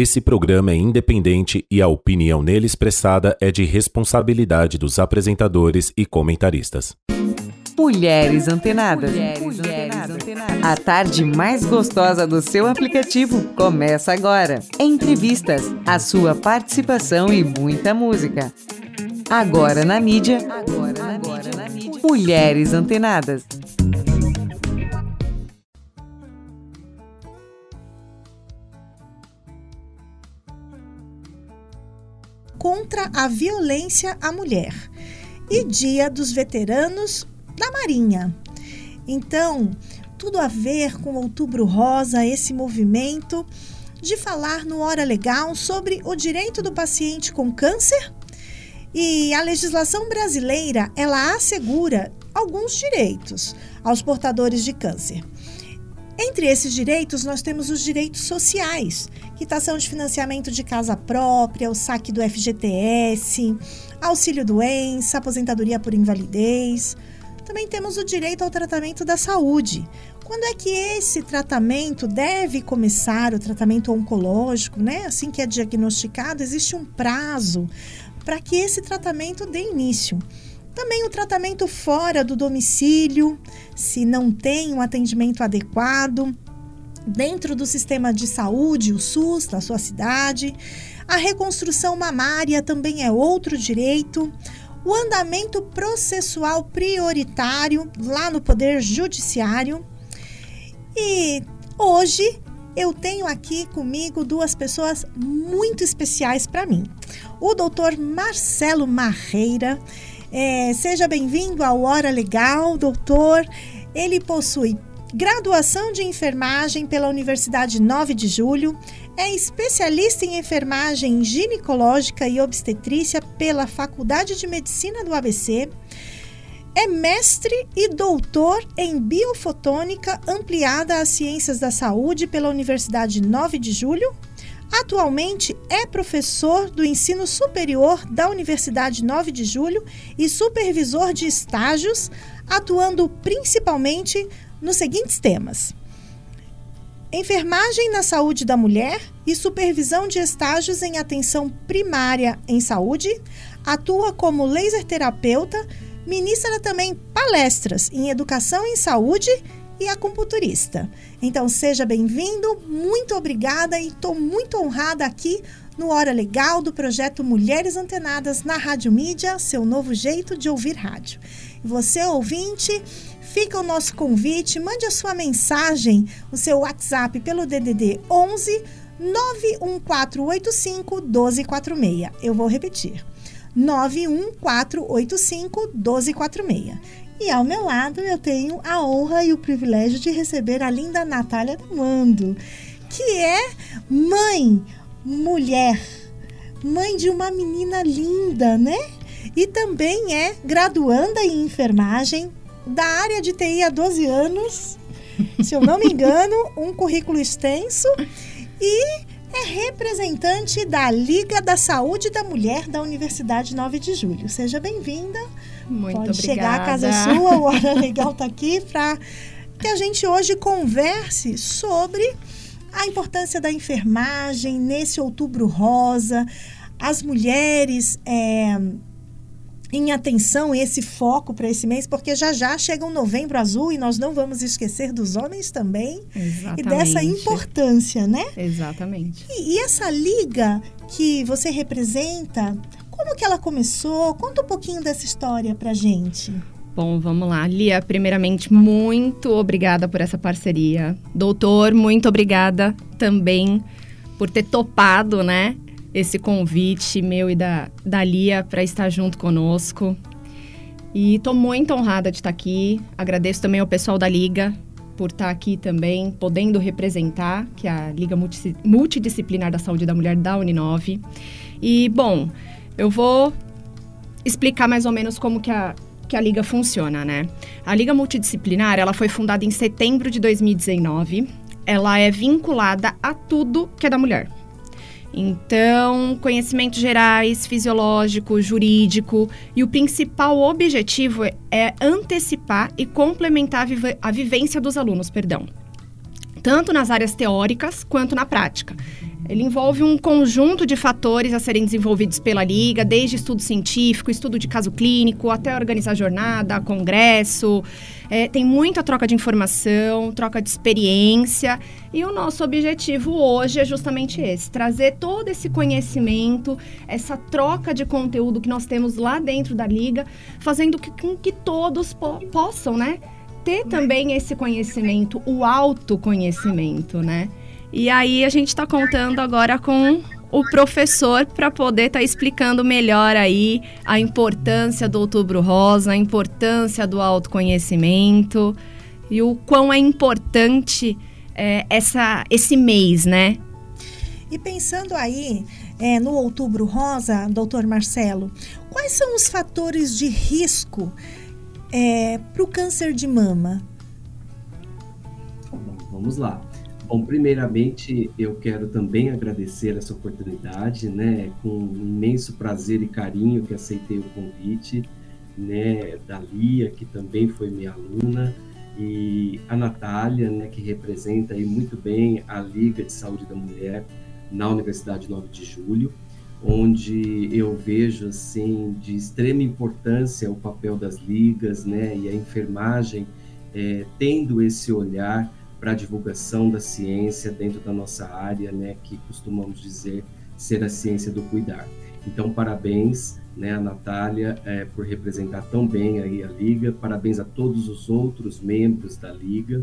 Esse programa é independente e a opinião nele expressada é de responsabilidade dos apresentadores e comentaristas. Mulheres Antenadas. Mulheres, Antenadas. A tarde mais gostosa do seu aplicativo começa agora. Entrevistas, a sua participação e muita música. Agora na mídia. Agora na, mídia. na mídia. Mulheres Antenadas. Contra a violência à mulher e Dia dos Veteranos da Marinha. Então, tudo a ver com Outubro Rosa, esse movimento de falar no Hora Legal sobre o direito do paciente com câncer. E a legislação brasileira, ela assegura alguns direitos aos portadores de câncer. Entre esses direitos, nós temos os direitos sociais, quitação de financiamento de casa própria, o saque do FGTS, auxílio doença, aposentadoria por invalidez. Também temos o direito ao tratamento da saúde. Quando é que esse tratamento deve começar, o tratamento oncológico, né? Assim que é diagnosticado, existe um prazo para que esse tratamento dê início. Também o tratamento fora do domicílio, se não tem um atendimento adequado dentro do sistema de saúde, o SUS, da sua cidade. A reconstrução mamária também é outro direito. O andamento processual prioritário lá no Poder Judiciário. E hoje eu tenho aqui comigo duas pessoas muito especiais para mim. O doutor Marcelo Marreira é, seja bem-vindo ao Hora Legal, doutor. Ele possui graduação de enfermagem pela Universidade 9 de Julho, é especialista em enfermagem ginecológica e obstetrícia pela Faculdade de Medicina do ABC, é mestre e doutor em biofotônica ampliada às ciências da saúde pela Universidade 9 de Julho Atualmente é professor do ensino superior da Universidade 9 de Julho e supervisor de estágios, atuando principalmente nos seguintes temas: enfermagem na saúde da mulher e supervisão de estágios em atenção primária em saúde, atua como laser terapeuta, ministra também palestras em educação em saúde e acupunturista. Então seja bem-vindo, muito obrigada e estou muito honrada aqui no Hora Legal do projeto Mulheres Antenadas na Rádio Mídia, seu novo jeito de ouvir rádio. Você, ouvinte, fica o nosso convite, mande a sua mensagem, o seu WhatsApp pelo DDD 11 91485 1246. Eu vou repetir. 91485 1246. E ao meu lado eu tenho a honra e o privilégio de receber a linda Natália Mando, que é mãe, mulher, mãe de uma menina linda, né? E também é graduanda em enfermagem da área de TI há 12 anos, se eu não me engano, um currículo extenso e é representante da Liga da Saúde da Mulher da Universidade 9 de Julho. Seja bem-vinda. Muito Pode obrigada. chegar, a casa é sua, o Hora Legal está aqui para que a gente hoje converse sobre a importância da enfermagem nesse outubro rosa, as mulheres é, em atenção, esse foco para esse mês, porque já já chega um novembro azul e nós não vamos esquecer dos homens também Exatamente. e dessa importância, né? Exatamente. E, e essa liga que você representa, como que ela começou? Conta um pouquinho dessa história pra gente. Bom, vamos lá. Lia, primeiramente, muito obrigada por essa parceria. Doutor, muito obrigada também por ter topado, né? Esse convite meu e da, da Lia para estar junto conosco. E estou muito honrada de estar aqui. Agradeço também ao pessoal da Liga por estar aqui também, podendo representar, que é a Liga Multidisciplinar da Saúde da Mulher da Uninove. E, bom, eu vou explicar mais ou menos como que a, que a liga funciona, né? A liga multidisciplinar, ela foi fundada em setembro de 2019. Ela é vinculada a tudo que é da mulher. Então, conhecimentos gerais, fisiológico, jurídico, e o principal objetivo é antecipar e complementar a, a vivência dos alunos, perdão. Tanto nas áreas teóricas quanto na prática. Ele envolve um conjunto de fatores a serem desenvolvidos pela Liga, desde estudo científico, estudo de caso clínico, até organizar jornada, congresso. É, tem muita troca de informação, troca de experiência. E o nosso objetivo hoje é justamente esse: trazer todo esse conhecimento, essa troca de conteúdo que nós temos lá dentro da Liga, fazendo com que todos po possam, né? Ter também esse conhecimento, o autoconhecimento, né? E aí a gente está contando agora com o professor para poder estar tá explicando melhor aí a importância do Outubro Rosa, a importância do autoconhecimento e o quão é importante é, essa, esse mês, né? E pensando aí é, no Outubro Rosa, doutor Marcelo, quais são os fatores de risco é, para o câncer de mama? Vamos lá. Bom, primeiramente eu quero também agradecer essa oportunidade, né? Com imenso prazer e carinho que aceitei o convite, né? Da Lia, que também foi minha aluna, e a Natália, né? Que representa aí muito bem a Liga de Saúde da Mulher na Universidade 9 de Julho, onde eu vejo assim de extrema importância o papel das ligas, né? E a enfermagem é, tendo esse olhar para a divulgação da ciência dentro da nossa área, né, que costumamos dizer ser a ciência do cuidar. Então, parabéns, né, a Natália, é, por representar tão bem aí a Liga, parabéns a todos os outros membros da Liga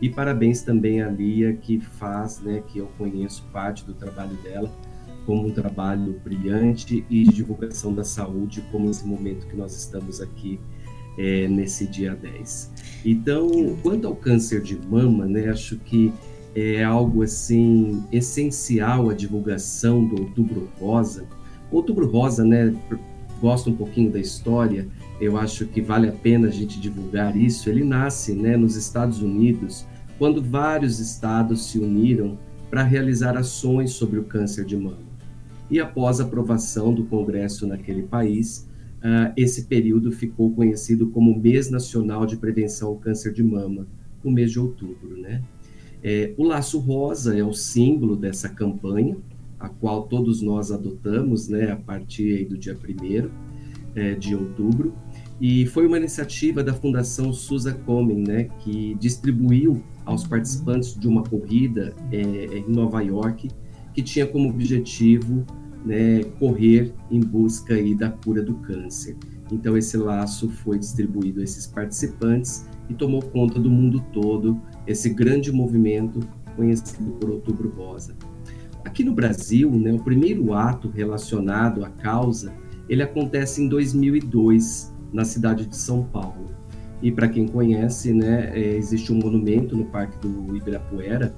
e parabéns também à Lia, que faz, né, que eu conheço parte do trabalho dela, como um trabalho brilhante e de divulgação da saúde, como esse momento que nós estamos aqui é, nesse dia 10. Então, quanto ao câncer de mama, né, acho que é algo assim essencial a divulgação do Outubro Rosa. Outubro Rosa, né, gosto um pouquinho da história, eu acho que vale a pena a gente divulgar isso. Ele nasce, né, nos Estados Unidos, quando vários estados se uniram para realizar ações sobre o câncer de mama. E após a aprovação do Congresso naquele país, uh, esse período ficou conhecido como Mês Nacional de Prevenção ao Câncer de Mama, o mês de outubro, né? É, o laço rosa é o símbolo dessa campanha, a qual todos nós adotamos, né, a partir do dia 1 é, de outubro, e foi uma iniciativa da Fundação Susa Komen, né, que distribuiu aos participantes de uma corrida é, em Nova York, que tinha como objetivo né, correr em busca aí da cura do câncer. Então esse laço foi distribuído a esses participantes e tomou conta do mundo todo esse grande movimento conhecido por Outubro Rosa. Aqui no Brasil, né, o primeiro ato relacionado à causa, ele acontece em 2002 na cidade de São Paulo. E para quem conhece, né, é, existe um monumento no Parque do Ibirapuera,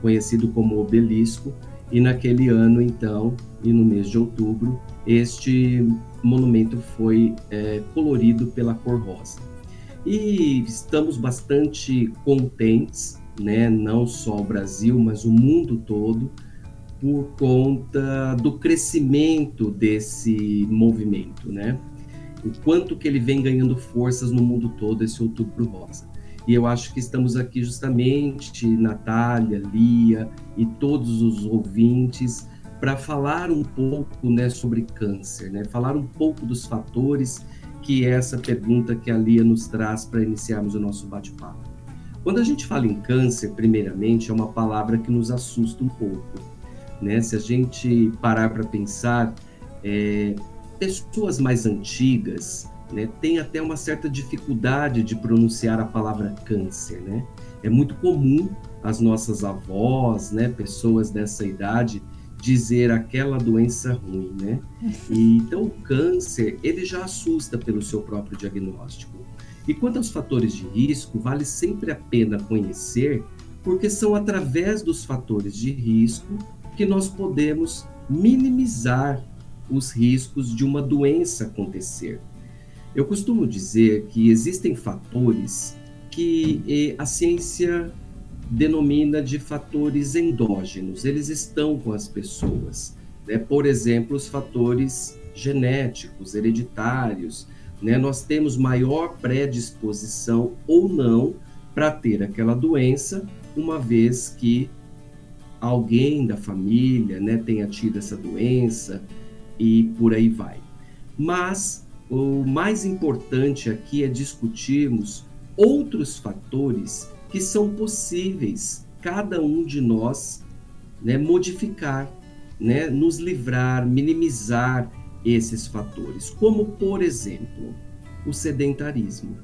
conhecido como Obelisco, e naquele ano, então, e no mês de outubro, este monumento foi é, colorido pela cor rosa. E estamos bastante contentes, né, não só o Brasil, mas o mundo todo, por conta do crescimento desse movimento, né? O quanto que ele vem ganhando forças no mundo todo, esse Outubro Rosa. E eu acho que estamos aqui justamente, Natália, Lia e todos os ouvintes, para falar um pouco né, sobre câncer, né? falar um pouco dos fatores que é essa pergunta que a Lia nos traz para iniciarmos o nosso bate-papo. Quando a gente fala em câncer, primeiramente, é uma palavra que nos assusta um pouco. Né? Se a gente parar para pensar, é, pessoas mais antigas, né, tem até uma certa dificuldade de pronunciar a palavra câncer, né? É muito comum as nossas avós, né, pessoas dessa idade, dizer aquela doença ruim, né? E, então o câncer, ele já assusta pelo seu próprio diagnóstico. E quanto aos fatores de risco, vale sempre a pena conhecer, porque são através dos fatores de risco que nós podemos minimizar os riscos de uma doença acontecer. Eu costumo dizer que existem fatores que a ciência denomina de fatores endógenos, eles estão com as pessoas. Né? Por exemplo, os fatores genéticos, hereditários. Né? Nós temos maior predisposição ou não para ter aquela doença, uma vez que alguém da família né, tenha tido essa doença e por aí vai. Mas o mais importante aqui é discutirmos outros fatores que são possíveis cada um de nós né, modificar, né, nos livrar, minimizar esses fatores, como por exemplo o sedentarismo.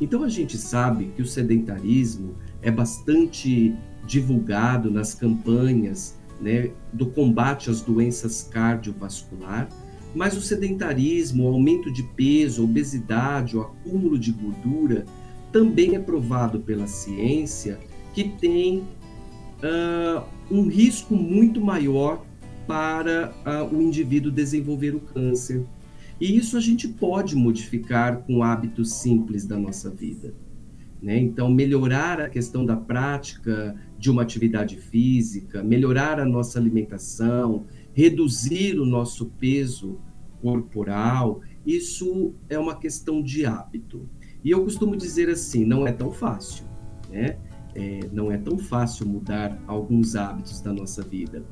Então a gente sabe que o sedentarismo é bastante divulgado nas campanhas né, do combate às doenças cardiovasculares, mas o sedentarismo, o aumento de peso, a obesidade, o acúmulo de gordura também é provado pela ciência que tem uh, um risco muito maior para uh, o indivíduo desenvolver o câncer. E isso a gente pode modificar com hábitos simples da nossa vida. Né? Então, melhorar a questão da prática de uma atividade física, melhorar a nossa alimentação, reduzir o nosso peso corporal, isso é uma questão de hábito. E eu costumo dizer assim: não é tão fácil, né? É, não é tão fácil mudar alguns hábitos da nossa vida.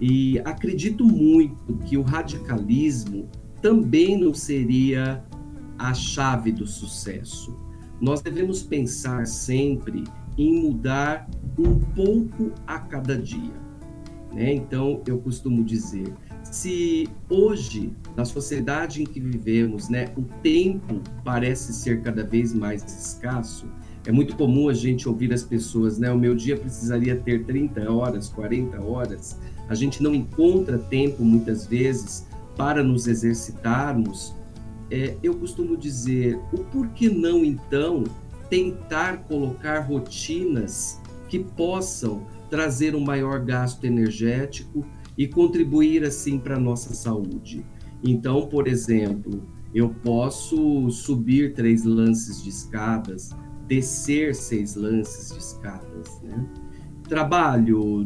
E acredito muito que o radicalismo também não seria a chave do sucesso. Nós devemos pensar sempre em mudar um pouco a cada dia. Né? Então, eu costumo dizer: se hoje, na sociedade em que vivemos, né, o tempo parece ser cada vez mais escasso, é muito comum a gente ouvir as pessoas, né? O meu dia precisaria ter 30 horas, 40 horas. A gente não encontra tempo, muitas vezes, para nos exercitarmos. É, eu costumo dizer, o porquê não, então, tentar colocar rotinas que possam trazer um maior gasto energético e contribuir assim para a nossa saúde. Então, por exemplo, eu posso subir três lances de escadas, descer seis lances de escadas. Né? Trabalho,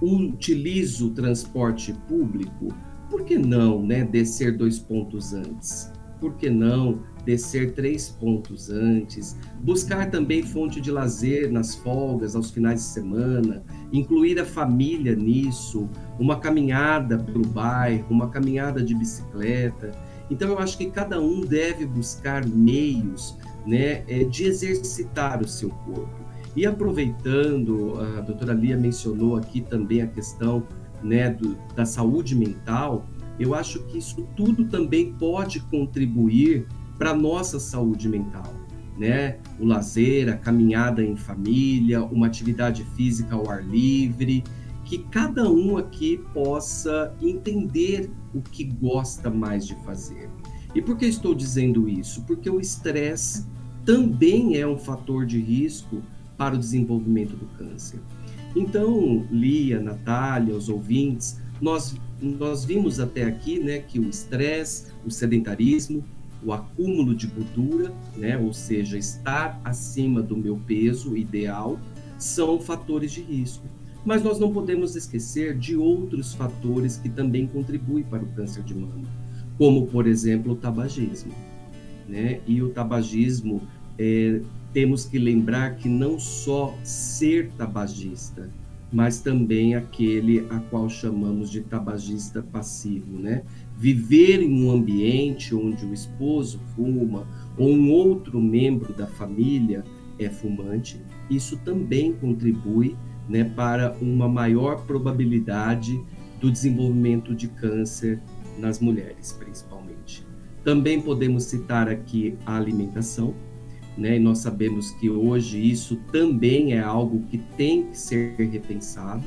utilizo transporte público, por que não né, descer dois pontos antes? Por que não descer três pontos antes, buscar também fonte de lazer nas folgas, aos finais de semana, incluir a família nisso, uma caminhada pelo bairro, uma caminhada de bicicleta. Então eu acho que cada um deve buscar meios né, é, de exercitar o seu corpo. E aproveitando, a doutora Lia mencionou aqui também a questão né, do, da saúde mental, eu acho que isso tudo também pode contribuir para a nossa saúde mental, né? O lazer, a caminhada em família, uma atividade física ao ar livre, que cada um aqui possa entender o que gosta mais de fazer. E por que estou dizendo isso? Porque o estresse também é um fator de risco para o desenvolvimento do câncer. Então, Lia, Natália, os ouvintes, nós, nós vimos até aqui né, que o estresse, o sedentarismo, o acúmulo de gordura, né, ou seja, estar acima do meu peso ideal, são fatores de risco. Mas nós não podemos esquecer de outros fatores que também contribuem para o câncer de mama, como, por exemplo, o tabagismo. Né? E o tabagismo, é, temos que lembrar que não só ser tabagista, mas também aquele a qual chamamos de tabagista passivo, né? Viver em um ambiente onde o esposo fuma ou um outro membro da família é fumante, isso também contribui, né, para uma maior probabilidade do desenvolvimento de câncer nas mulheres, principalmente. Também podemos citar aqui a alimentação, né? E nós sabemos que hoje isso também é algo que tem que ser repensado,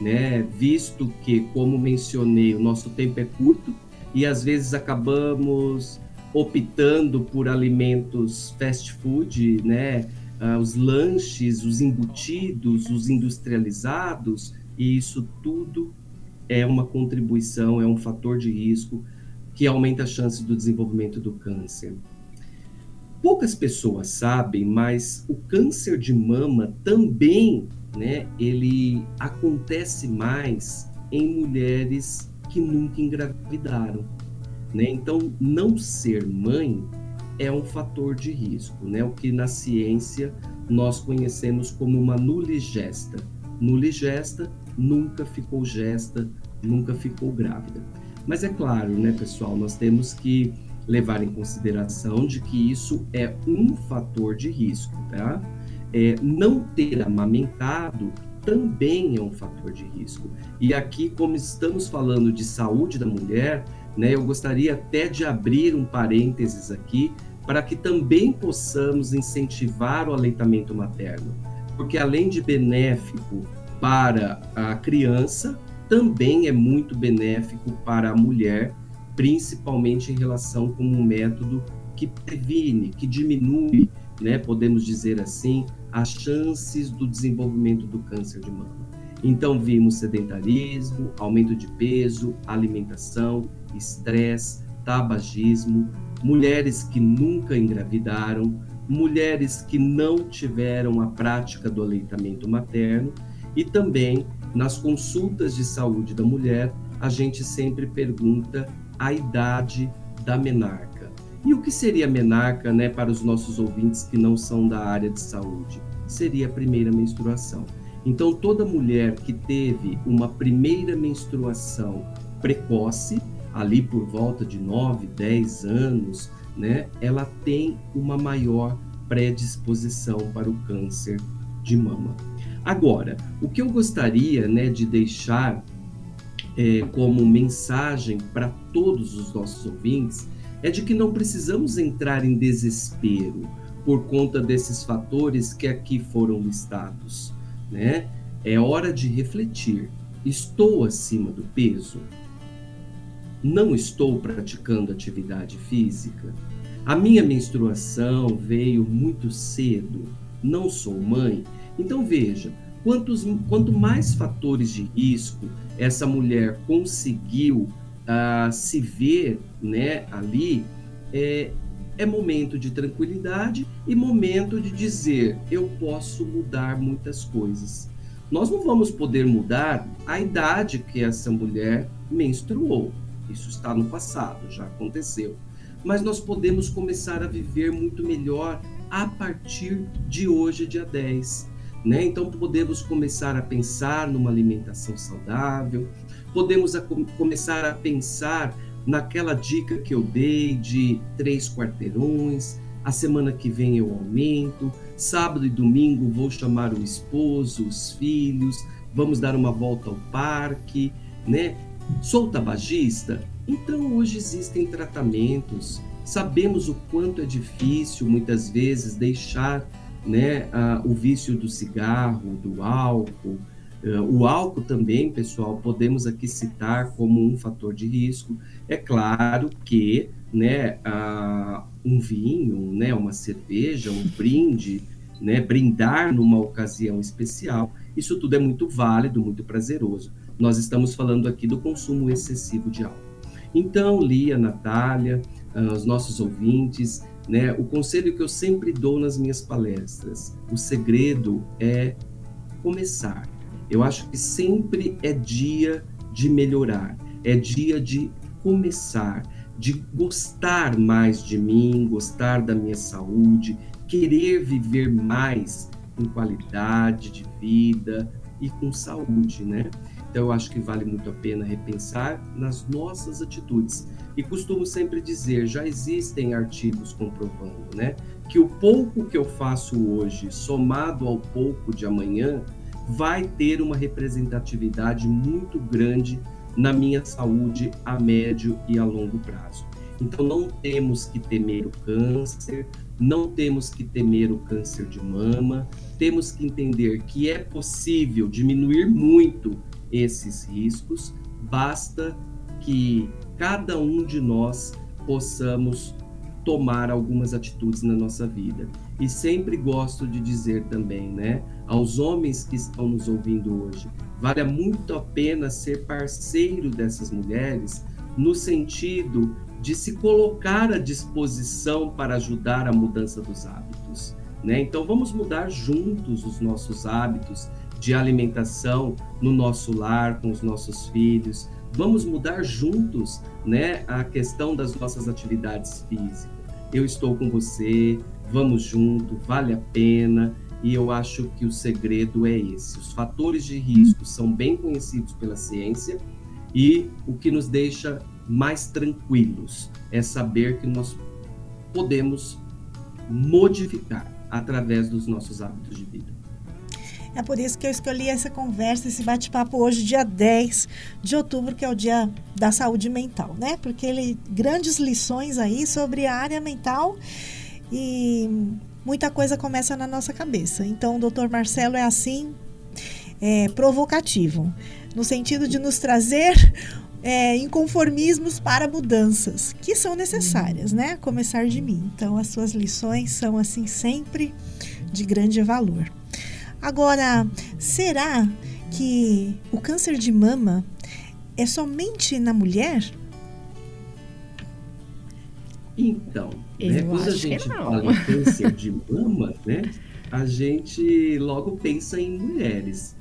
né? Visto que, como mencionei, o nosso tempo é curto e às vezes acabamos optando por alimentos fast food, né? Uh, os lanches, os embutidos, os industrializados, e isso tudo é uma contribuição, é um fator de risco que aumenta a chance do desenvolvimento do câncer. Poucas pessoas sabem, mas o câncer de mama também, né, ele acontece mais em mulheres que nunca engravidaram, né? Então, não ser mãe é um fator de risco, né? O que na ciência nós conhecemos como uma nuligesta. Nuligesta nunca ficou gesta, nunca ficou grávida. Mas é claro, né, pessoal, nós temos que levar em consideração de que isso é um fator de risco, tá? É, não ter amamentado também é um fator de risco. E aqui, como estamos falando de saúde da mulher, né, eu gostaria até de abrir um parênteses aqui para que também possamos incentivar o aleitamento materno, porque além de benéfico para a criança, também é muito benéfico para a mulher, principalmente em relação com um método que previne, que diminui, né, podemos dizer assim, as chances do desenvolvimento do câncer de mama. Então vimos sedentarismo, aumento de peso, alimentação, estresse, tabagismo, mulheres que nunca engravidaram, mulheres que não tiveram a prática do aleitamento materno e também nas consultas de saúde da mulher, a gente sempre pergunta a idade da menarca. E o que seria menarca, né, para os nossos ouvintes que não são da área de saúde? Seria a primeira menstruação. Então, toda mulher que teve uma primeira menstruação precoce, ali por volta de 9, 10 anos, né, ela tem uma maior predisposição para o câncer de mama. Agora, o que eu gostaria né, de deixar é, como mensagem para todos os nossos ouvintes é de que não precisamos entrar em desespero por conta desses fatores que aqui foram listados. Né? É hora de refletir. Estou acima do peso? Não estou praticando atividade física? A minha menstruação veio muito cedo? Não sou mãe? Então veja, quantos, quanto mais fatores de risco essa mulher conseguiu uh, se ver né, ali, é, é momento de tranquilidade e momento de dizer: eu posso mudar muitas coisas. Nós não vamos poder mudar a idade que essa mulher menstruou. Isso está no passado, já aconteceu. Mas nós podemos começar a viver muito melhor a partir de hoje, dia 10. Né? Então, podemos começar a pensar numa alimentação saudável, podemos a, começar a pensar naquela dica que eu dei de três quarteirões. A semana que vem eu aumento, sábado e domingo vou chamar o esposo, os filhos, vamos dar uma volta ao parque, né? Sou tabagista? Então hoje existem tratamentos. Sabemos o quanto é difícil muitas vezes deixar né, o vício do cigarro, do álcool. Uh, o álcool também, pessoal, podemos aqui citar como um fator de risco. É claro que né, um vinho, né, uma cerveja, um brinde, né, brindar numa ocasião especial, isso tudo é muito válido, muito prazeroso. Nós estamos falando aqui do consumo excessivo de álcool. Então, Lia, Natália, uh, os nossos ouvintes, né? O conselho que eu sempre dou nas minhas palestras, o segredo é começar. Eu acho que sempre é dia de melhorar, é dia de começar, de gostar mais de mim, gostar da minha saúde, querer viver mais com qualidade de vida e com saúde, né? Então eu acho que vale muito a pena repensar nas nossas atitudes. E costumo sempre dizer, já existem artigos comprovando, né, que o pouco que eu faço hoje, somado ao pouco de amanhã, vai ter uma representatividade muito grande na minha saúde a médio e a longo prazo. Então não temos que temer o câncer, não temos que temer o câncer de mama, temos que entender que é possível diminuir muito esses riscos, basta que cada um de nós possamos tomar algumas atitudes na nossa vida. E sempre gosto de dizer também, né, aos homens que estão nos ouvindo hoje, vale muito a pena ser parceiro dessas mulheres no sentido de se colocar à disposição para ajudar a mudança dos hábitos, né? Então vamos mudar juntos os nossos hábitos de alimentação no nosso lar, com os nossos filhos. Vamos mudar juntos né, a questão das nossas atividades físicas. Eu estou com você, vamos junto, vale a pena. e eu acho que o segredo é esse. Os fatores de risco são bem conhecidos pela ciência e o que nos deixa mais tranquilos é saber que nós podemos modificar através dos nossos hábitos de vida. É por isso que eu escolhi essa conversa, esse bate-papo hoje, dia 10 de outubro, que é o dia da saúde mental, né? Porque ele grandes lições aí sobre a área mental e muita coisa começa na nossa cabeça. Então, o doutor Marcelo é assim, é, provocativo, no sentido de nos trazer é, inconformismos para mudanças que são necessárias, né? Começar de mim. Então, as suas lições são assim sempre de grande valor. Agora, será que o câncer de mama é somente na mulher? Então, né, quando a gente fala em câncer de mama, né, a gente logo pensa em mulheres.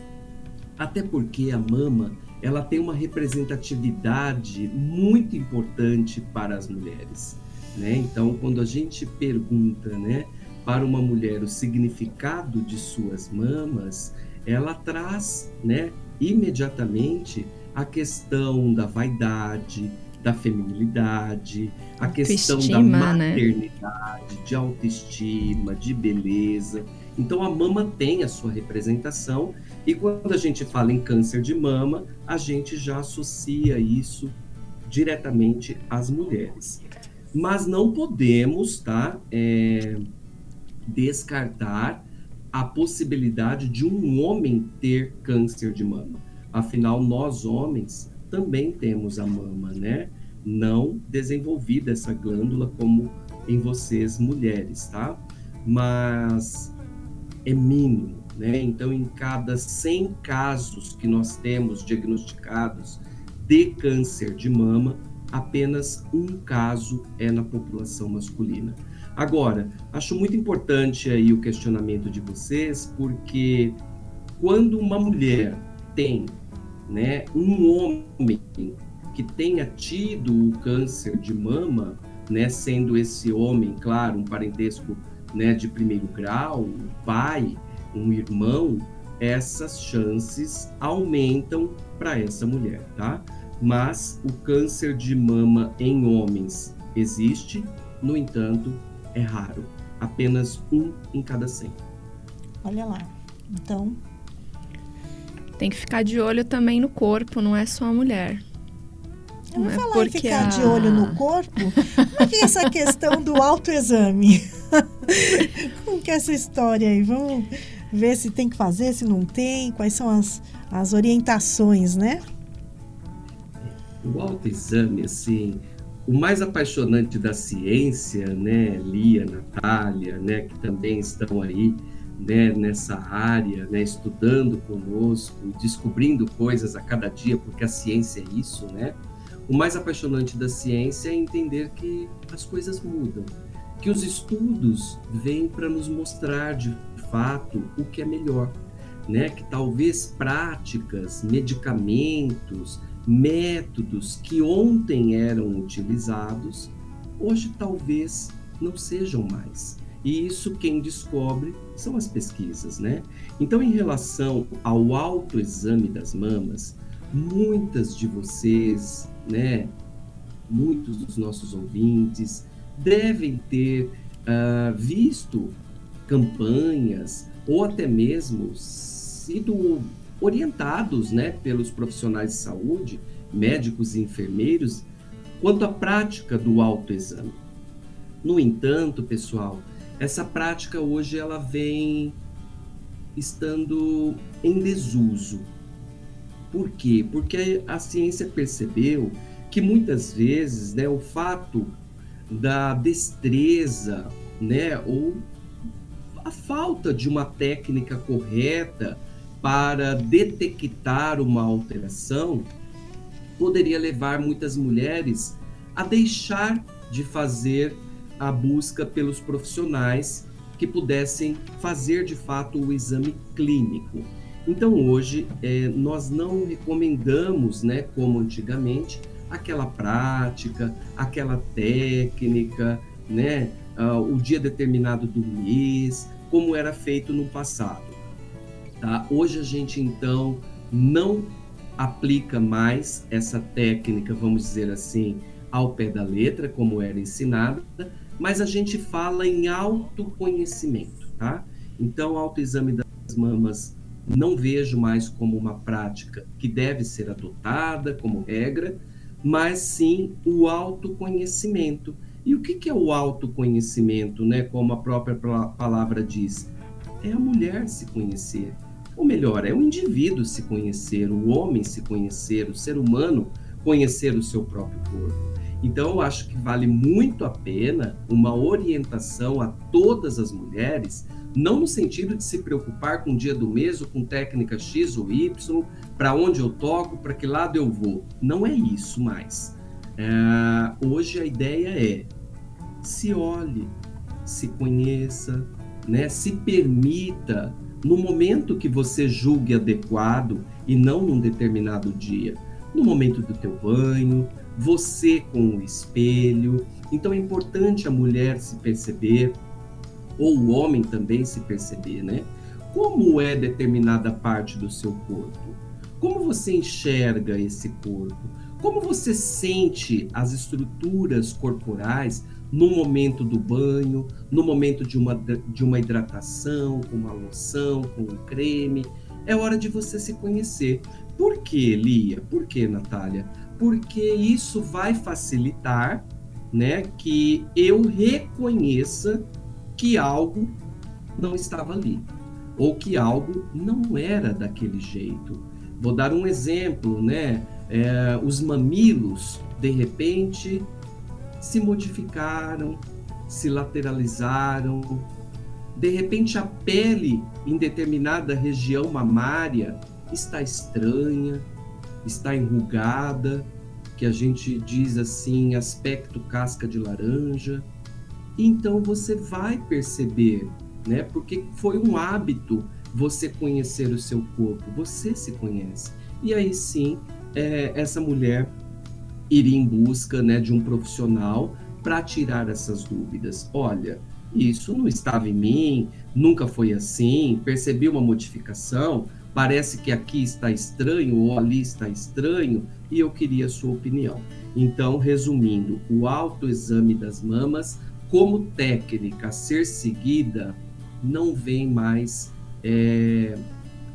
Até porque a mama ela tem uma representatividade muito importante para as mulheres. Né? Então, quando a gente pergunta, né, para uma mulher o significado de suas mamas, ela traz, né, imediatamente a questão da vaidade, da feminilidade, a questão da né? maternidade, né? de autoestima, de beleza. Então a mama tem a sua representação e quando a gente fala em câncer de mama, a gente já associa isso diretamente às mulheres. Mas não podemos, tá? É, descartar a possibilidade de um homem ter câncer de mama. Afinal, nós homens também temos a mama, né? Não desenvolvida essa glândula como em vocês mulheres, tá? Mas é mínimo, né? Então, em cada 100 casos que nós temos diagnosticados de câncer de mama, apenas um caso é na população masculina. Agora, acho muito importante aí o questionamento de vocês, porque quando uma mulher tem, né, um homem que tenha tido o câncer de mama, né, sendo esse homem, claro, um parentesco, né, de primeiro grau, um pai, um irmão, essas chances aumentam para essa mulher, tá? Mas o câncer de mama em homens existe, no entanto, é raro. Apenas um em cada 100. Olha lá. Então. Tem que ficar de olho também no corpo, não é só a mulher. Eu vou é falar em ficar a... de olho no corpo, por que essa questão do autoexame? Como que é essa história aí? Vamos ver se tem que fazer, se não tem, quais são as, as orientações, né? O autoexame, assim, o mais apaixonante da ciência, né, Lia, Natália, né, que também estão aí, né, nessa área, né, estudando conosco, descobrindo coisas a cada dia, porque a ciência é isso, né? O mais apaixonante da ciência é entender que as coisas mudam, que os estudos vêm para nos mostrar de fato o que é melhor, né? Que talvez práticas, medicamentos, métodos que ontem eram utilizados, hoje talvez não sejam mais. E isso quem descobre são as pesquisas, né? Então, em relação ao autoexame das mamas, muitas de vocês, né, muitos dos nossos ouvintes devem ter uh, visto campanhas ou até mesmo sido orientados né, pelos profissionais de saúde, médicos e enfermeiros, quanto à prática do autoexame. No entanto, pessoal, essa prática hoje ela vem estando em desuso. Por quê? Porque a ciência percebeu que muitas vezes né, o fato da destreza né, ou a falta de uma técnica correta para detectar uma alteração poderia levar muitas mulheres a deixar de fazer a busca pelos profissionais que pudessem fazer de fato o exame clínico. Então hoje é, nós não recomendamos, né, como antigamente, aquela prática, aquela técnica, né, uh, o dia determinado do mês, como era feito no passado. Tá? Hoje a gente então não aplica mais essa técnica, vamos dizer assim, ao pé da letra, como era ensinada, mas a gente fala em autoconhecimento, tá? Então, autoexame das mamas não vejo mais como uma prática que deve ser adotada como regra, mas sim o autoconhecimento. E o que é o autoconhecimento, né? Como a própria palavra diz, é a mulher se conhecer. Ou melhor, é o indivíduo se conhecer, o homem se conhecer, o ser humano conhecer o seu próprio corpo. Então, eu acho que vale muito a pena uma orientação a todas as mulheres, não no sentido de se preocupar com o dia do mês ou com técnica X ou Y, para onde eu toco, para que lado eu vou. Não é isso mais. É, hoje a ideia é se olhe, se conheça, né? se permita no momento que você julgue adequado e não num determinado dia. No momento do teu banho, você com o espelho. Então é importante a mulher se perceber, ou o homem também se perceber, né? Como é determinada parte do seu corpo? Como você enxerga esse corpo? Como você sente as estruturas corporais no momento do banho, no momento de uma, de uma hidratação, com uma loção, com um creme? É hora de você se conhecer. Por que, Lia? Por que, Natália? porque isso vai facilitar, né, que eu reconheça que algo não estava ali ou que algo não era daquele jeito. Vou dar um exemplo, né? É, os mamilos de repente se modificaram, se lateralizaram. De repente a pele em determinada região mamária está estranha, está enrugada, que a gente diz assim, aspecto casca de laranja. Então você vai perceber, né? Porque foi um hábito você conhecer o seu corpo, você se conhece. E aí sim, é, essa mulher iria em busca né, de um profissional para tirar essas dúvidas. Olha, isso não estava em mim, nunca foi assim, percebi uma modificação, parece que aqui está estranho ou ali está estranho e eu queria a sua opinião. Então, resumindo, o autoexame das mamas como técnica a ser seguida não vem mais é,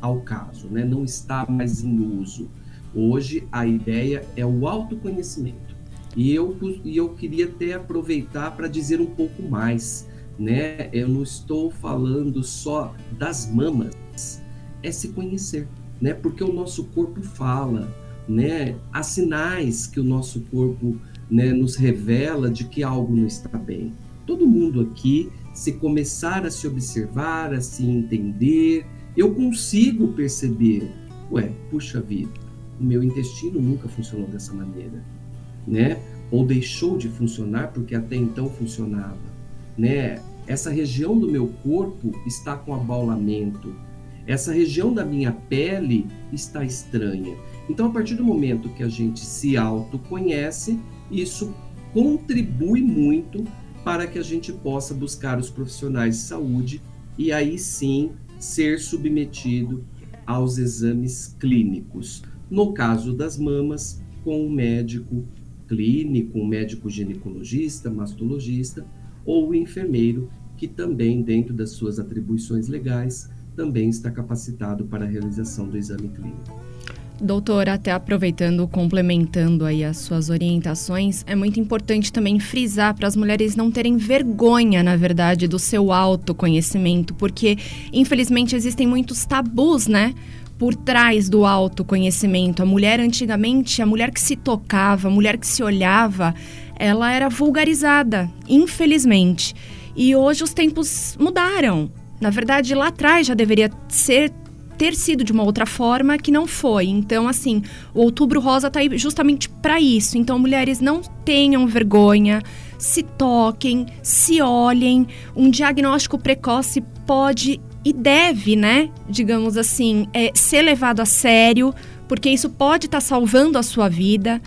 ao caso, né? não está mais em uso. Hoje a ideia é o autoconhecimento. E eu, e eu queria até aproveitar para dizer um pouco mais. Né? Eu não estou falando só das mamas, é se conhecer, né? Porque o nosso corpo fala, né? Há sinais que o nosso corpo né, nos revela de que algo não está bem. Todo mundo aqui, se começar a se observar, a se entender, eu consigo perceber, ué, puxa vida, o meu intestino nunca funcionou dessa maneira, né? Ou deixou de funcionar porque até então funcionava, né? Essa região do meu corpo está com abaulamento, essa região da minha pele está estranha. Então, a partir do momento que a gente se autoconhece, isso contribui muito para que a gente possa buscar os profissionais de saúde e aí sim ser submetido aos exames clínicos. No caso das mamas, com um médico clínico, um médico ginecologista, mastologista ou enfermeiro, que também, dentro das suas atribuições legais, também está capacitado para a realização do exame clínico. Doutor, até aproveitando, complementando aí as suas orientações, é muito importante também frisar para as mulheres não terem vergonha, na verdade, do seu autoconhecimento, porque infelizmente existem muitos tabus, né? Por trás do autoconhecimento. A mulher antigamente, a mulher que se tocava, a mulher que se olhava, ela era vulgarizada, infelizmente. E hoje os tempos mudaram. Na verdade, lá atrás já deveria ser ter sido de uma outra forma que não foi. Então, assim, o Outubro Rosa está aí justamente para isso. Então, mulheres não tenham vergonha, se toquem, se olhem. Um diagnóstico precoce pode e deve, né, digamos assim, é, ser levado a sério, porque isso pode estar tá salvando a sua vida,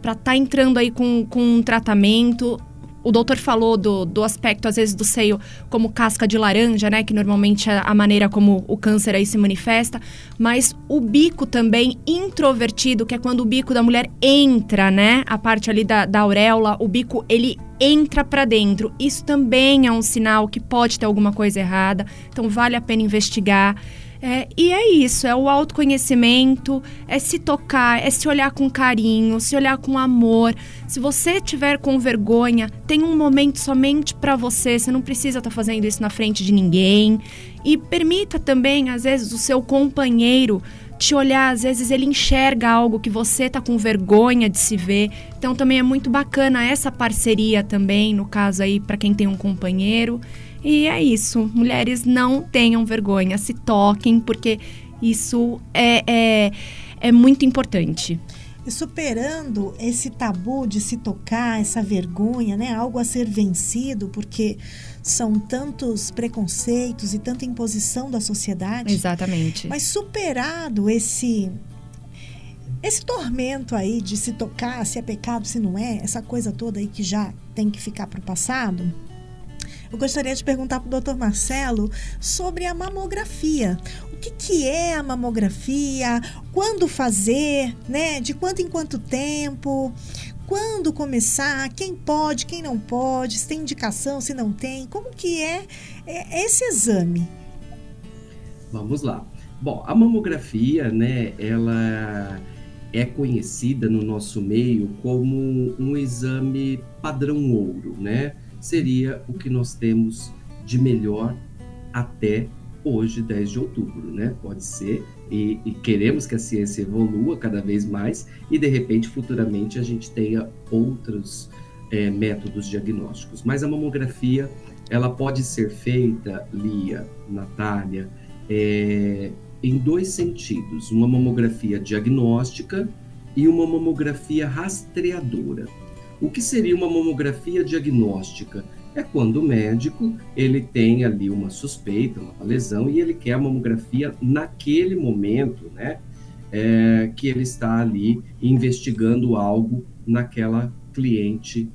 para estar tá entrando aí com, com um tratamento o doutor falou do, do aspecto, às vezes, do seio como casca de laranja, né? Que normalmente é a maneira como o câncer aí se manifesta. Mas o bico também introvertido, que é quando o bico da mulher entra, né? A parte ali da, da auréola, o bico, ele entra para dentro. Isso também é um sinal que pode ter alguma coisa errada. Então, vale a pena investigar. É, e é isso, é o autoconhecimento, é se tocar, é se olhar com carinho, se olhar com amor. Se você tiver com vergonha, tem um momento somente para você, você não precisa estar tá fazendo isso na frente de ninguém. E permita também, às vezes, o seu companheiro te olhar, às vezes ele enxerga algo que você tá com vergonha de se ver. Então também é muito bacana essa parceria também, no caso aí para quem tem um companheiro. E é isso. Mulheres não tenham vergonha, se toquem, porque isso é, é, é muito importante. E superando esse tabu de se tocar, essa vergonha, né? Algo a ser vencido, porque são tantos preconceitos e tanta imposição da sociedade. Exatamente. Mas superado esse esse tormento aí de se tocar, se é pecado, se não é, essa coisa toda aí que já tem que ficar para o passado, eu gostaria de perguntar para o doutor Marcelo sobre a mamografia. O que, que é a mamografia? Quando fazer? Né? De quanto em quanto tempo? Quando começar? Quem pode, quem não pode? Se tem indicação, se não tem? Como que é, é esse exame? Vamos lá. Bom, a mamografia, né, ela é conhecida no nosso meio como um exame padrão ouro, né? Seria o que nós temos de melhor até hoje, 10 de outubro, né? Pode ser, e, e, queremos que a ciência evolua cada vez mais e de repente futuramente a gente tenha outros é, métodos diagnósticos. Mas a mamografia ela pode ser feita, Lia, Natália, é, em dois sentidos: uma mamografia diagnóstica e uma mamografia rastreadora. O que seria uma mamografia diagnóstica? É quando o médico ele tem ali uma suspeita, uma lesão e ele quer a mamografia naquele momento, né? É, que ele está ali investigando algo naquela cliente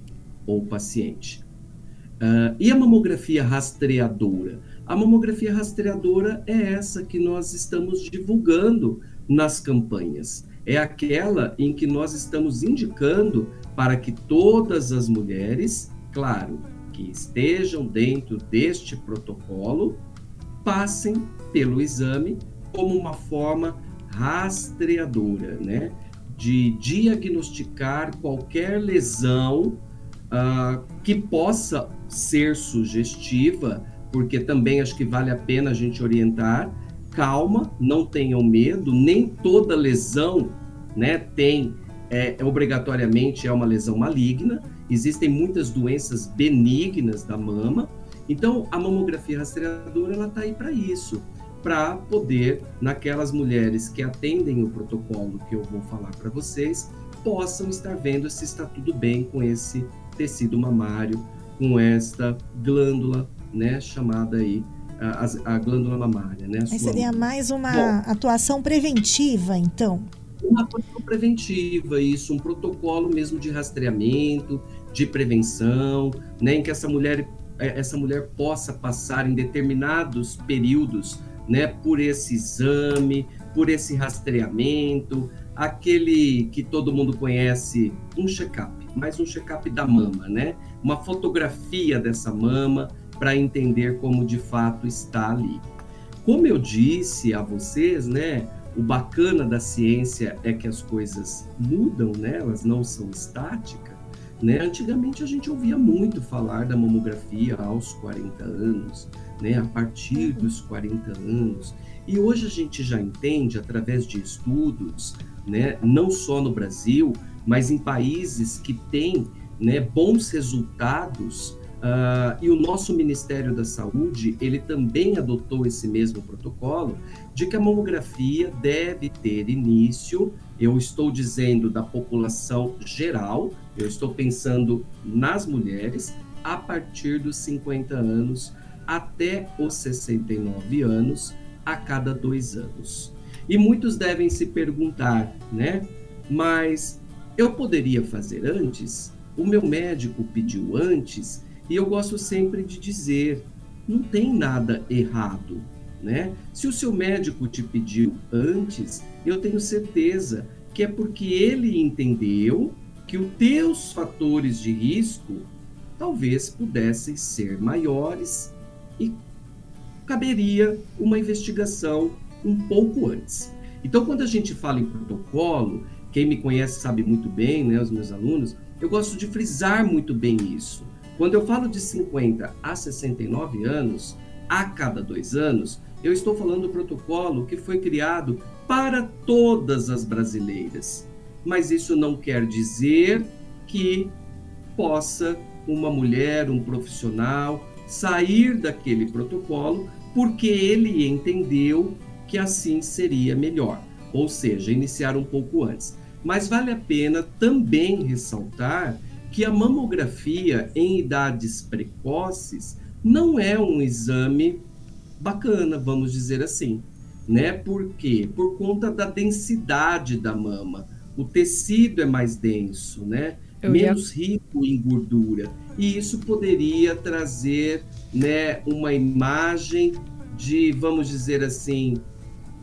ou paciente. Uh, e a mamografia rastreadora? A mamografia rastreadora é essa que nós estamos divulgando nas campanhas. É aquela em que nós estamos indicando para que todas as mulheres, claro, que estejam dentro deste protocolo, passem pelo exame como uma forma rastreadora, né? De diagnosticar qualquer lesão uh, que possa ser sugestiva, porque também acho que vale a pena a gente orientar. Calma, não tenham medo, nem toda lesão né, tem é, é, obrigatoriamente é uma lesão maligna. Existem muitas doenças benignas da mama. Então, a mamografia rastreadora ela está aí para isso, para poder, naquelas mulheres que atendem o protocolo que eu vou falar para vocês, possam estar vendo se está tudo bem com esse tecido mamário, com esta glândula, né, chamada aí a, a glândula mamária, né? seria mais uma Bom, atuação preventiva, então? Uma atuação preventiva, isso, um protocolo mesmo de rastreamento, de prevenção, né, em que essa mulher, é, essa mulher possa passar em determinados períodos, né, por esse exame, por esse rastreamento, aquele que todo mundo conhece, um check-up, mais um check-up da mama, né, uma fotografia dessa mama para entender como de fato está ali. Como eu disse a vocês, né, o bacana da ciência é que as coisas mudam, né? Elas não são estáticas. Né? Antigamente a gente ouvia muito falar da mamografia aos 40 anos, né? a partir dos 40 anos. E hoje a gente já entende, através de estudos, né? não só no Brasil, mas em países que têm né, bons resultados Uh, e o nosso Ministério da Saúde, ele também adotou esse mesmo protocolo de que a mamografia deve ter início, eu estou dizendo da população geral, eu estou pensando nas mulheres, a partir dos 50 anos até os 69 anos, a cada dois anos. E muitos devem se perguntar, né? Mas eu poderia fazer antes? o meu médico pediu antes, e eu gosto sempre de dizer, não tem nada errado, né? Se o seu médico te pediu antes, eu tenho certeza que é porque ele entendeu que os teus fatores de risco talvez pudessem ser maiores e caberia uma investigação um pouco antes. Então, quando a gente fala em protocolo, quem me conhece sabe muito bem, né, os meus alunos, eu gosto de frisar muito bem isso. Quando eu falo de 50 a 69 anos, a cada dois anos, eu estou falando do protocolo que foi criado para todas as brasileiras. Mas isso não quer dizer que possa uma mulher, um profissional, sair daquele protocolo porque ele entendeu que assim seria melhor, ou seja, iniciar um pouco antes. Mas vale a pena também ressaltar que a mamografia em idades precoces não é um exame bacana, vamos dizer assim, né? Por quê? Por conta da densidade da mama. O tecido é mais denso, né? Eu Menos ia... rico em gordura. E isso poderia trazer, né, uma imagem de, vamos dizer assim,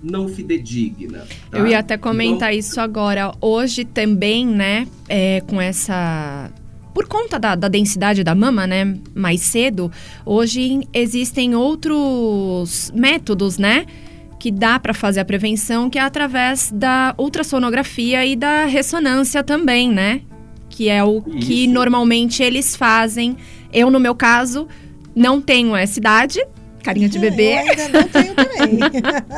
não fidedigna. Tá? Eu ia até comentar então... isso agora. Hoje também, né, é, com essa por conta da, da, densidade da mama, né, mais cedo, hoje existem outros métodos, né, que dá para fazer a prevenção, que é através da ultrassonografia e da ressonância também, né, que é o Isso. que normalmente eles fazem. Eu, no meu caso, não tenho essa idade, carinha de bebê. Eu ainda não tenho também.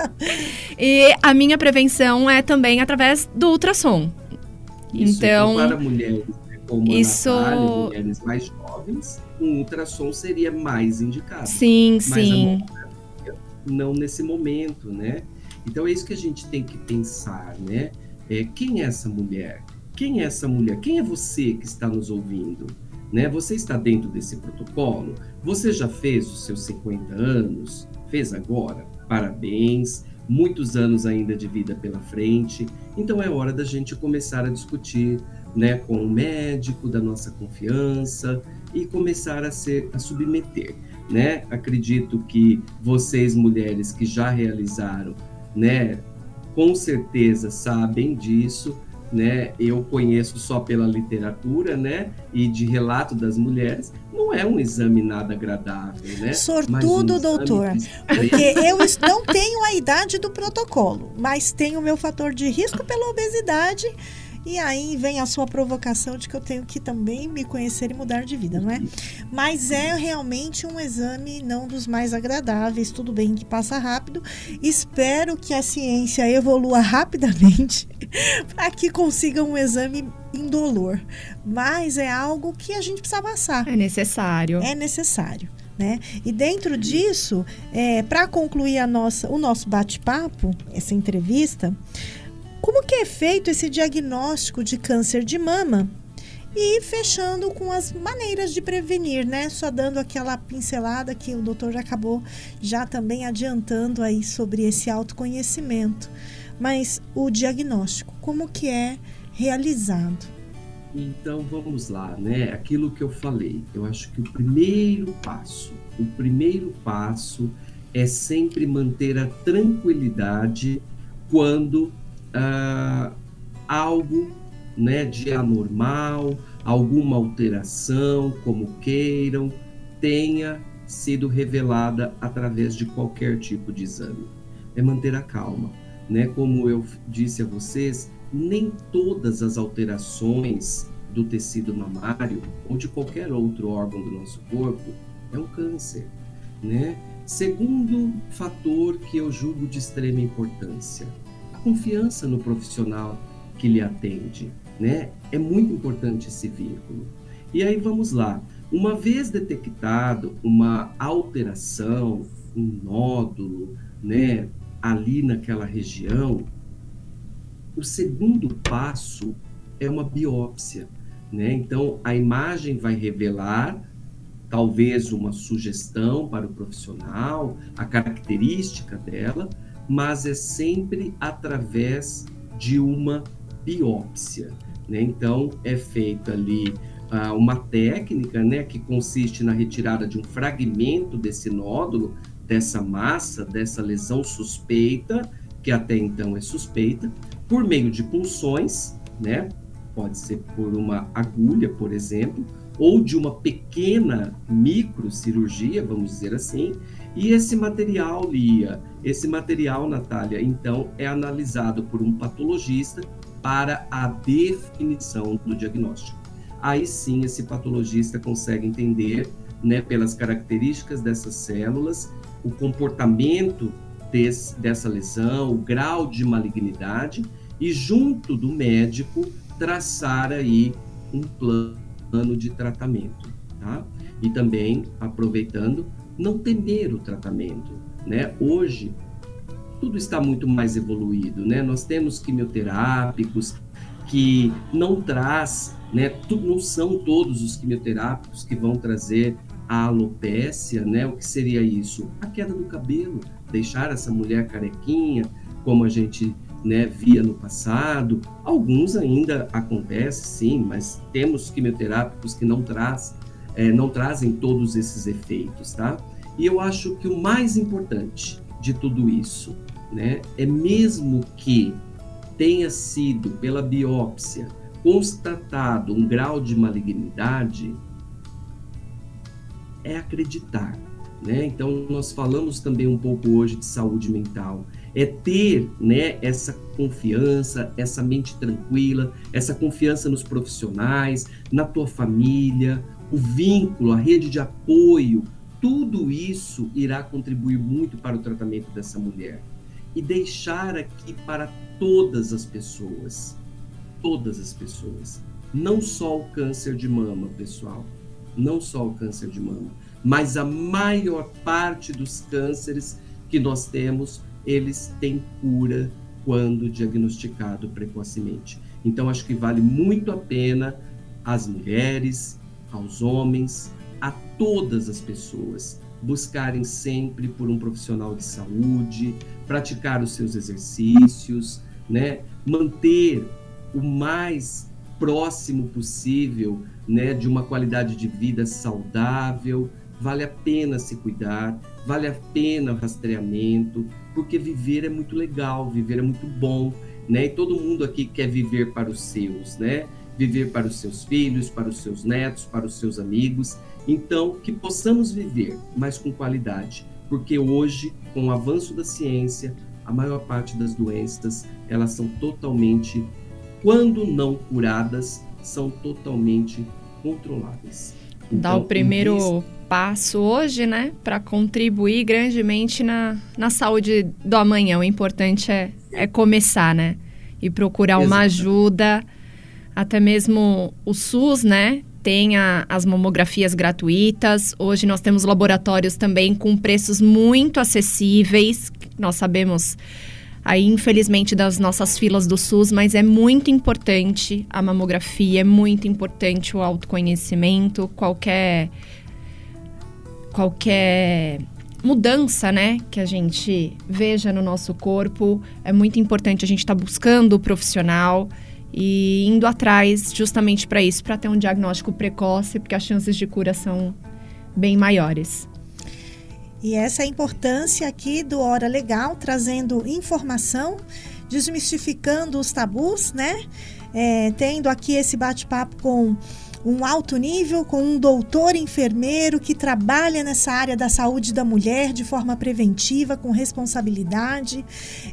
e a minha prevenção é também através do ultrassom. Isso, então, para mulheres como isso... Natália, mulheres mais jovens, um ultrassom seria mais indicado. Sim, Mas sim. não nesse momento, né? Então é isso que a gente tem que pensar, né? É, quem é essa mulher? Quem é essa mulher? Quem é você que está nos ouvindo? Né? Você está dentro desse protocolo? Você já fez os seus 50 anos? Fez agora? Parabéns! Muitos anos ainda de vida pela frente. Então é hora da gente começar a discutir né, com o médico da nossa confiança e começar a ser a submeter, né? Acredito que vocês mulheres que já realizaram, né, com certeza sabem disso, né? Eu conheço só pela literatura, né, e de relato das mulheres, não é um exame nada agradável, né? Sortudo, um doutor, porque eu não tenho a idade do protocolo, mas tenho o meu fator de risco pela obesidade e aí vem a sua provocação de que eu tenho que também me conhecer e mudar de vida, não é? Mas é realmente um exame não dos mais agradáveis, tudo bem que passa rápido. Espero que a ciência evolua rapidamente para que consiga um exame indolor. Mas é algo que a gente precisa passar. É necessário. É necessário. Né? E dentro disso, é, para concluir a nossa, o nosso bate-papo, essa entrevista, como que é feito esse diagnóstico de câncer de mama? E fechando com as maneiras de prevenir, né? Só dando aquela pincelada que o doutor acabou já também adiantando aí sobre esse autoconhecimento. Mas o diagnóstico, como que é realizado? Então vamos lá, né? Aquilo que eu falei, eu acho que o primeiro passo, o primeiro passo é sempre manter a tranquilidade quando uh, algo né, de anormal, alguma alteração, como queiram, tenha sido revelada através de qualquer tipo de exame. É manter a calma. Né? Como eu disse a vocês, nem todas as alterações do tecido mamário ou de qualquer outro órgão do nosso corpo é um câncer. Né? Segundo fator que eu julgo de extrema importância, confiança no profissional que lhe atende, né? É muito importante esse vínculo. E aí vamos lá. Uma vez detectado uma alteração, um nódulo, né, ali naquela região, o segundo passo é uma biópsia, né? Então a imagem vai revelar talvez uma sugestão para o profissional, a característica dela, mas é sempre através de uma biópsia. Né? Então, é feita ali ah, uma técnica né, que consiste na retirada de um fragmento desse nódulo, dessa massa, dessa lesão suspeita, que até então é suspeita, por meio de punções, né? Pode ser por uma agulha, por exemplo, ou de uma pequena microcirurgia, vamos dizer assim. E esse material, Lia, esse material, Natália, então é analisado por um patologista para a definição do diagnóstico. Aí sim esse patologista consegue entender, né, pelas características dessas células, o comportamento desse, dessa lesão, o grau de malignidade e junto do médico traçar aí um plano de tratamento, tá? E também aproveitando não temer o tratamento, né? Hoje tudo está muito mais evoluído, né? Nós temos quimioterápicos que não traz, né? Não são todos os quimioterápicos que vão trazer a alopécia, né? O que seria isso? A queda do cabelo, deixar essa mulher carequinha, como a gente né, via no passado. Alguns ainda acontece, sim, mas temos quimioterápicos que não, traz, é, não trazem todos esses efeitos, tá? E eu acho que o mais importante de tudo isso, né, é mesmo que tenha sido pela biópsia constatado um grau de malignidade, é acreditar. Né? Então, nós falamos também um pouco hoje de saúde mental é ter né, essa confiança, essa mente tranquila, essa confiança nos profissionais, na tua família, o vínculo, a rede de apoio, tudo isso irá contribuir muito para o tratamento dessa mulher. E deixar aqui para todas as pessoas, todas as pessoas, não só o câncer de mama, pessoal, não só o câncer de mama, mas a maior parte dos cânceres que nós temos eles têm cura quando diagnosticado precocemente. Então, acho que vale muito a pena às mulheres, aos homens, todas as pessoas buscarem sempre por um profissional de saúde, praticar os seus exercícios, né? manter o mais próximo possível né, de uma qualidade de vida saudável. Vale a pena se cuidar, vale a pena o rastreamento, porque viver é muito legal, viver é muito bom, né? E todo mundo aqui quer viver para os seus, né? Viver para os seus filhos, para os seus netos, para os seus amigos. Então, que possamos viver, mas com qualidade, porque hoje, com o avanço da ciência, a maior parte das doenças, elas são totalmente, quando não curadas, são totalmente controláveis. Então, Dá o primeiro passo hoje, né, para contribuir grandemente na, na saúde do amanhã. O importante é, é começar, né, e procurar uma ajuda. Até mesmo o SUS, né, tem a, as mamografias gratuitas. Hoje nós temos laboratórios também com preços muito acessíveis. Nós sabemos aí, infelizmente, das nossas filas do SUS, mas é muito importante a mamografia, é muito importante o autoconhecimento, qualquer qualquer mudança, né, que a gente veja no nosso corpo, é muito importante a gente estar tá buscando o profissional e indo atrás justamente para isso, para ter um diagnóstico precoce, porque as chances de cura são bem maiores. E essa é a importância aqui do Hora Legal, trazendo informação, desmistificando os tabus, né? É, tendo aqui esse bate-papo com um alto nível com um doutor enfermeiro que trabalha nessa área da saúde da mulher de forma preventiva, com responsabilidade,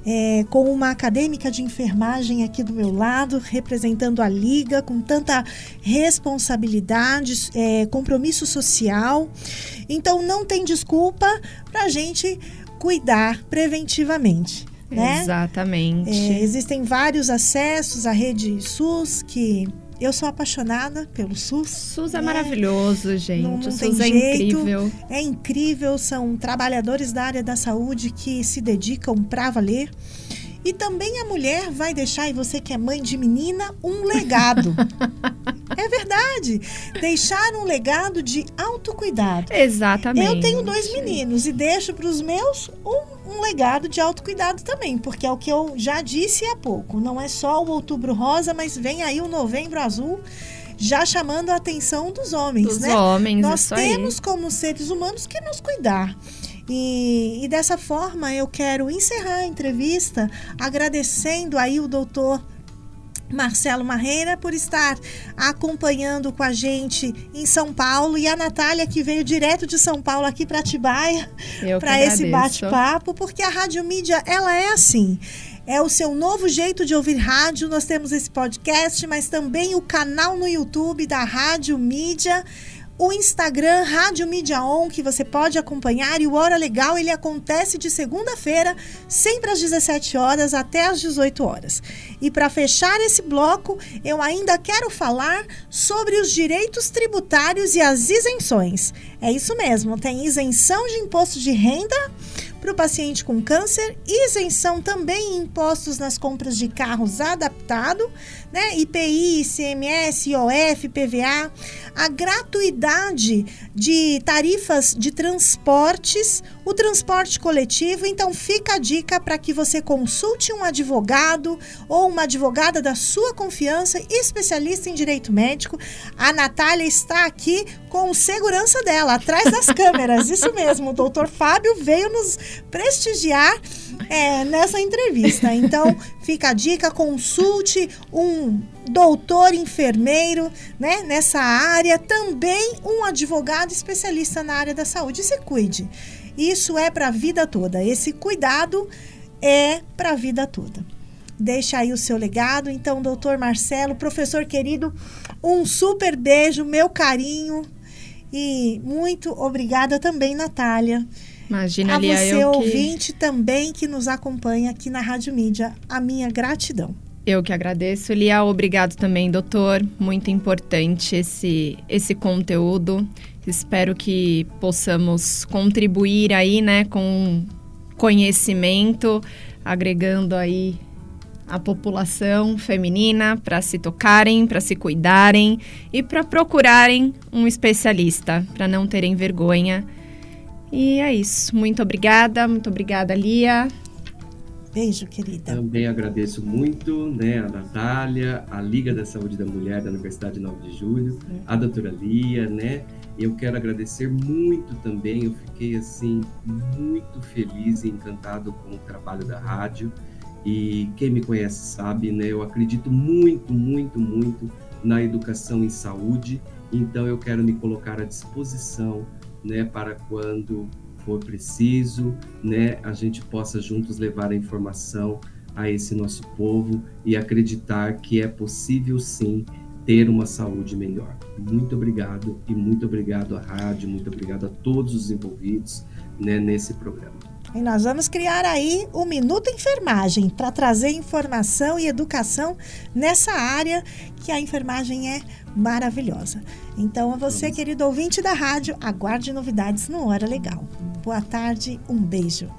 é, com uma acadêmica de enfermagem aqui do meu lado, representando a Liga, com tanta responsabilidade, é, compromisso social. Então, não tem desculpa para a gente cuidar preventivamente. Né? Exatamente. É, existem vários acessos à rede SUS que eu sou apaixonada pelo SUS. SUS é né? maravilhoso, gente. Não, não o SUS é jeito. incrível. É incrível, são trabalhadores da área da saúde que se dedicam para valer. E também a mulher vai deixar, e você que é mãe de menina, um legado. é verdade. Deixar um legado de autocuidado. Exatamente. Eu tenho dois meninos e deixo para os meus um um legado de autocuidado também, porque é o que eu já disse há pouco. Não é só o outubro rosa, mas vem aí o novembro azul já chamando a atenção dos homens, Dos né? homens, Nós isso aí. temos como seres humanos que nos cuidar. E, e dessa forma eu quero encerrar a entrevista agradecendo aí o doutor Marcelo Marreira por estar acompanhando com a gente em São Paulo e a Natália que veio direto de São Paulo aqui para Atibaia para esse bate-papo, porque a Rádio Mídia, ela é assim. É o seu novo jeito de ouvir rádio. Nós temos esse podcast, mas também o canal no YouTube da Rádio Mídia. O Instagram Rádio Mídia On, que você pode acompanhar. E o Hora Legal, ele acontece de segunda-feira, sempre às 17 horas até às 18 horas. E para fechar esse bloco, eu ainda quero falar sobre os direitos tributários e as isenções. É isso mesmo, tem isenção de imposto de renda para o paciente com câncer, isenção também em impostos nas compras de carros adaptado, né? IPI, ICMS, IOF, PVA, a gratuidade de tarifas de transportes, o transporte coletivo. Então fica a dica para que você consulte um advogado ou uma advogada da sua confiança, especialista em direito médico. A Natália está aqui com segurança dela, atrás das câmeras. Isso mesmo, o doutor Fábio veio nos prestigiar é, nessa entrevista. Então, fica a dica, consulte um doutor enfermeiro né, nessa área, também um advogado especialista na área da saúde. E se cuide. Isso é para a vida toda. Esse cuidado é para a vida toda. Deixa aí o seu legado. Então, doutor Marcelo, professor querido, um super beijo, meu carinho. E muito obrigada também, Natália. Imagina, A Lia, você, eu que, ouvinte, também que nos acompanha aqui na Rádio Mídia, a minha gratidão. eu que agradeço. Lia, obrigado também, doutor. Muito importante esse, esse conteúdo. Espero que possamos contribuir aí, né, com conhecimento, agregando aí a população feminina para se tocarem, para se cuidarem e para procurarem um especialista, para não terem vergonha. E é isso. Muito obrigada, muito obrigada, Lia. Beijo, querida. Também agradeço muito né, a Natália, a Liga da Saúde da Mulher da Universidade 9 de Julho, a doutora Lia, né? Eu quero agradecer muito também, eu fiquei assim muito feliz e encantado com o trabalho da rádio. E quem me conhece sabe, né? Eu acredito muito, muito, muito na educação em saúde. Então eu quero me colocar à disposição, né, para quando for preciso, né, a gente possa juntos levar a informação a esse nosso povo e acreditar que é possível sim ter uma saúde melhor. Muito obrigado e muito obrigado à rádio, muito obrigado a todos os envolvidos né, nesse programa. E nós vamos criar aí o Minuto Enfermagem para trazer informação e educação nessa área que a enfermagem é maravilhosa. Então, a você, querido ouvinte da rádio, aguarde novidades no Hora Legal. Boa tarde, um beijo.